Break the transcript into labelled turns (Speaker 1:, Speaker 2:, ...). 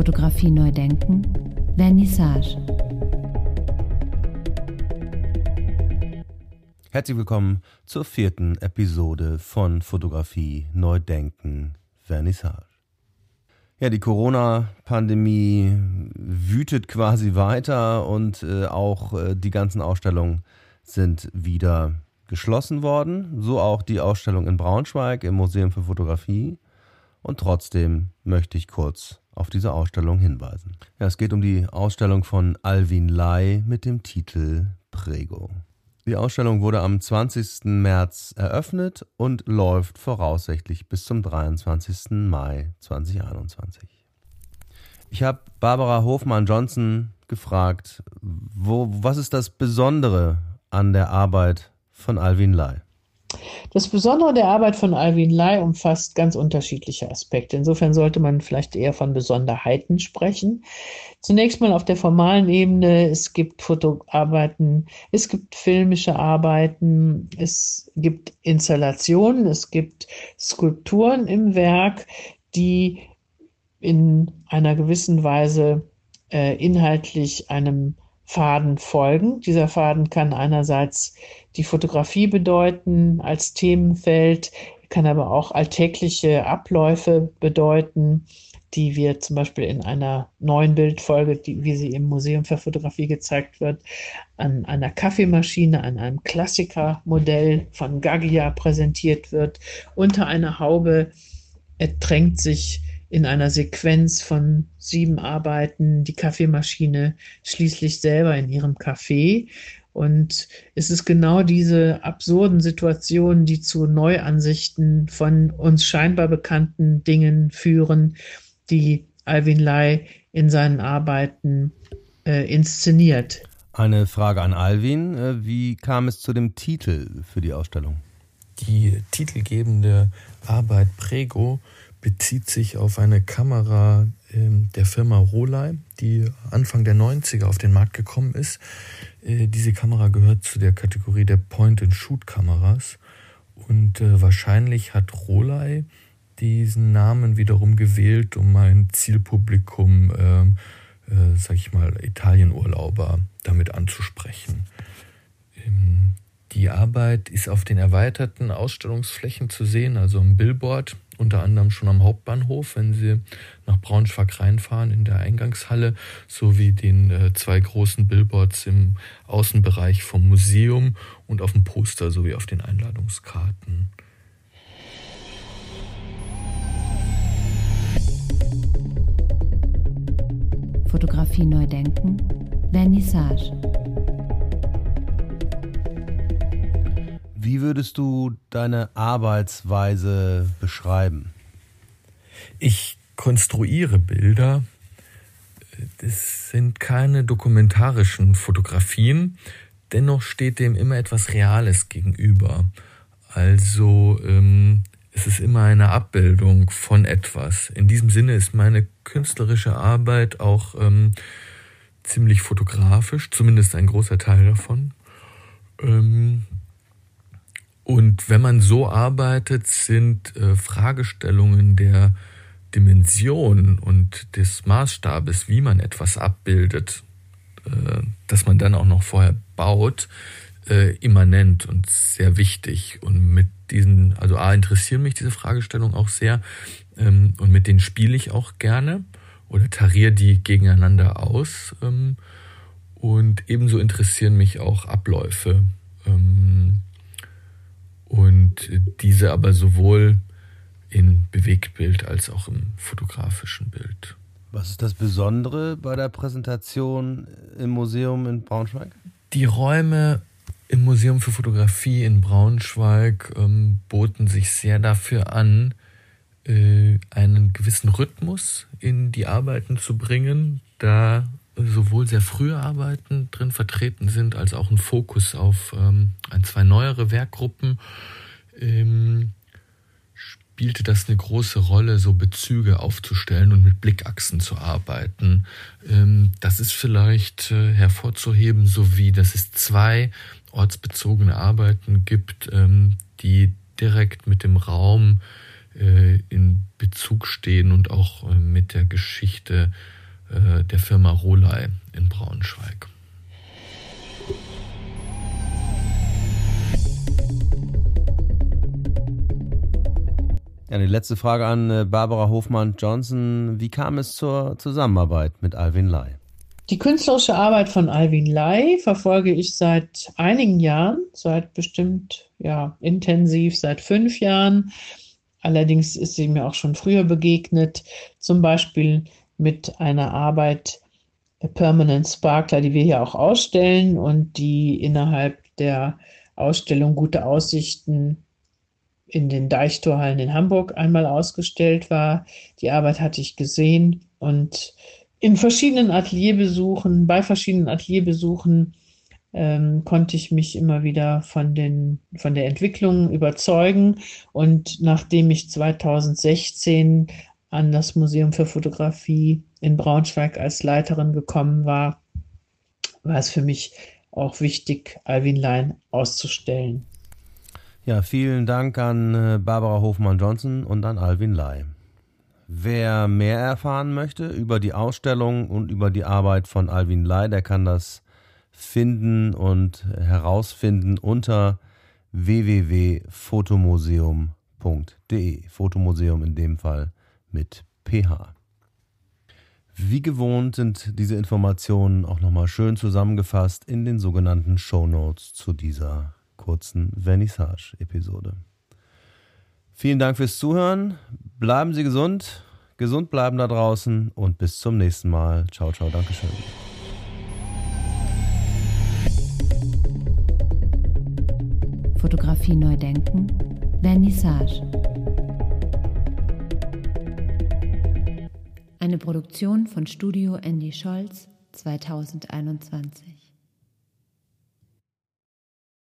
Speaker 1: Fotografie neu denken, Vernissage.
Speaker 2: Herzlich willkommen zur vierten Episode von Fotografie neu denken, Vernissage. Ja, die Corona-Pandemie wütet quasi weiter und äh, auch äh, die ganzen Ausstellungen sind wieder geschlossen worden. So auch die Ausstellung in Braunschweig im Museum für Fotografie. Und trotzdem möchte ich kurz auf diese Ausstellung hinweisen. Ja, es geht um die Ausstellung von Alvin Lai mit dem Titel Prego. Die Ausstellung wurde am 20. März eröffnet und läuft voraussichtlich bis zum 23. Mai 2021. Ich habe Barbara Hofmann-Johnson gefragt, wo, was ist das Besondere an der Arbeit von Alvin Lai?
Speaker 3: Das Besondere der Arbeit von Alvin Lai umfasst ganz unterschiedliche Aspekte. Insofern sollte man vielleicht eher von Besonderheiten sprechen. Zunächst mal auf der formalen Ebene. Es gibt Fotoarbeiten, es gibt filmische Arbeiten, es gibt Installationen, es gibt Skulpturen im Werk, die in einer gewissen Weise äh, inhaltlich einem Faden folgen. Dieser Faden kann einerseits die Fotografie bedeuten als Themenfeld, kann aber auch alltägliche Abläufe bedeuten, die wir zum Beispiel in einer neuen Bildfolge, die, wie sie im Museum für Fotografie gezeigt wird, an einer Kaffeemaschine, an einem Klassikermodell von Gaggia präsentiert wird. Unter einer Haube ertränkt sich in einer Sequenz von sieben Arbeiten die Kaffeemaschine schließlich selber in ihrem Café. Und es ist genau diese absurden Situationen, die zu Neuansichten von uns scheinbar bekannten Dingen führen, die Alvin Lai in seinen Arbeiten äh, inszeniert.
Speaker 2: Eine Frage an Alvin. Äh, wie kam es zu dem Titel für die Ausstellung?
Speaker 4: Die titelgebende Arbeit Prego bezieht sich auf eine Kamera äh, der Firma Rolei, die Anfang der 90er auf den Markt gekommen ist. Äh, diese Kamera gehört zu der Kategorie der Point-and-Shoot-Kameras. Und äh, wahrscheinlich hat Rolei diesen Namen wiederum gewählt, um ein Zielpublikum, ähm, äh, sag ich mal, Italienurlauber damit anzusprechen. Ähm, die Arbeit ist auf den erweiterten Ausstellungsflächen zu sehen, also im Billboard unter anderem schon am Hauptbahnhof, wenn Sie nach Braunschweig reinfahren in der Eingangshalle, sowie den äh, zwei großen Billboards im Außenbereich vom Museum und auf dem Poster sowie auf den Einladungskarten.
Speaker 1: Fotografie neu denken, Vernissage.
Speaker 2: Wie würdest du deine Arbeitsweise beschreiben?
Speaker 4: Ich konstruiere Bilder. Das sind keine dokumentarischen Fotografien. Dennoch steht dem immer etwas Reales gegenüber. Also ähm, es ist immer eine Abbildung von etwas. In diesem Sinne ist meine künstlerische Arbeit auch ähm, ziemlich fotografisch, zumindest ein großer Teil davon. Ähm, und wenn man so arbeitet, sind äh, Fragestellungen der Dimension und des Maßstabes, wie man etwas abbildet, äh, dass man dann auch noch vorher baut, äh, immanent und sehr wichtig. Und mit diesen, also A, interessieren mich diese Fragestellungen auch sehr ähm, und mit denen spiele ich auch gerne oder tariere die gegeneinander aus. Ähm, und ebenso interessieren mich auch Abläufe. Ähm, und diese aber sowohl in Bewegtbild als auch im fotografischen Bild.
Speaker 2: Was ist das Besondere bei der Präsentation im Museum in Braunschweig?
Speaker 4: Die Räume im Museum für Fotografie in Braunschweig ähm, boten sich sehr dafür an, äh, einen gewissen Rhythmus in die Arbeiten zu bringen, da sowohl sehr frühe Arbeiten drin vertreten sind, als auch ein Fokus auf ähm, ein, zwei neuere Werkgruppen, ähm, spielte das eine große Rolle, so Bezüge aufzustellen und mit Blickachsen zu arbeiten. Ähm, das ist vielleicht äh, hervorzuheben, sowie dass es zwei ortsbezogene Arbeiten gibt, ähm, die direkt mit dem Raum äh, in Bezug stehen und auch äh, mit der Geschichte äh, der Firma Rolei in Braunschweig.
Speaker 2: Ja, die letzte Frage an äh, Barbara Hofmann-Johnson. Wie kam es zur Zusammenarbeit mit Alvin Lai?
Speaker 3: Die künstlerische Arbeit von Alvin Lai verfolge ich seit einigen Jahren, seit bestimmt ja intensiv seit fünf Jahren. Allerdings ist sie mir auch schon früher begegnet, zum Beispiel mit einer Arbeit Permanent Sparkler, die wir hier auch ausstellen und die innerhalb der Ausstellung Gute Aussichten in den Deichtorhallen in Hamburg einmal ausgestellt war. Die Arbeit hatte ich gesehen und in verschiedenen Atelierbesuchen, bei verschiedenen Atelierbesuchen ähm, konnte ich mich immer wieder von, den, von der Entwicklung überzeugen. Und nachdem ich 2016 an das Museum für Fotografie in Braunschweig als Leiterin gekommen war, war es für mich auch wichtig, Alvin Lein auszustellen.
Speaker 2: Ja, vielen Dank an äh, Barbara Hofmann-Johnson und an Alvin Lai. Wer mehr erfahren möchte über die Ausstellung und über die Arbeit von Alvin Lai, der kann das finden und herausfinden unter www.fotomuseum.de. Fotomuseum in dem Fall mit PH. Wie gewohnt sind diese Informationen auch nochmal schön zusammengefasst in den sogenannten Show Notes zu dieser kurzen Vernissage-Episode. Vielen Dank fürs Zuhören. Bleiben Sie gesund, gesund bleiben da draußen und bis zum nächsten Mal. Ciao, ciao, Dankeschön.
Speaker 1: Fotografie neu denken, Vernissage. Produktion von Studio Andy Scholz 2021.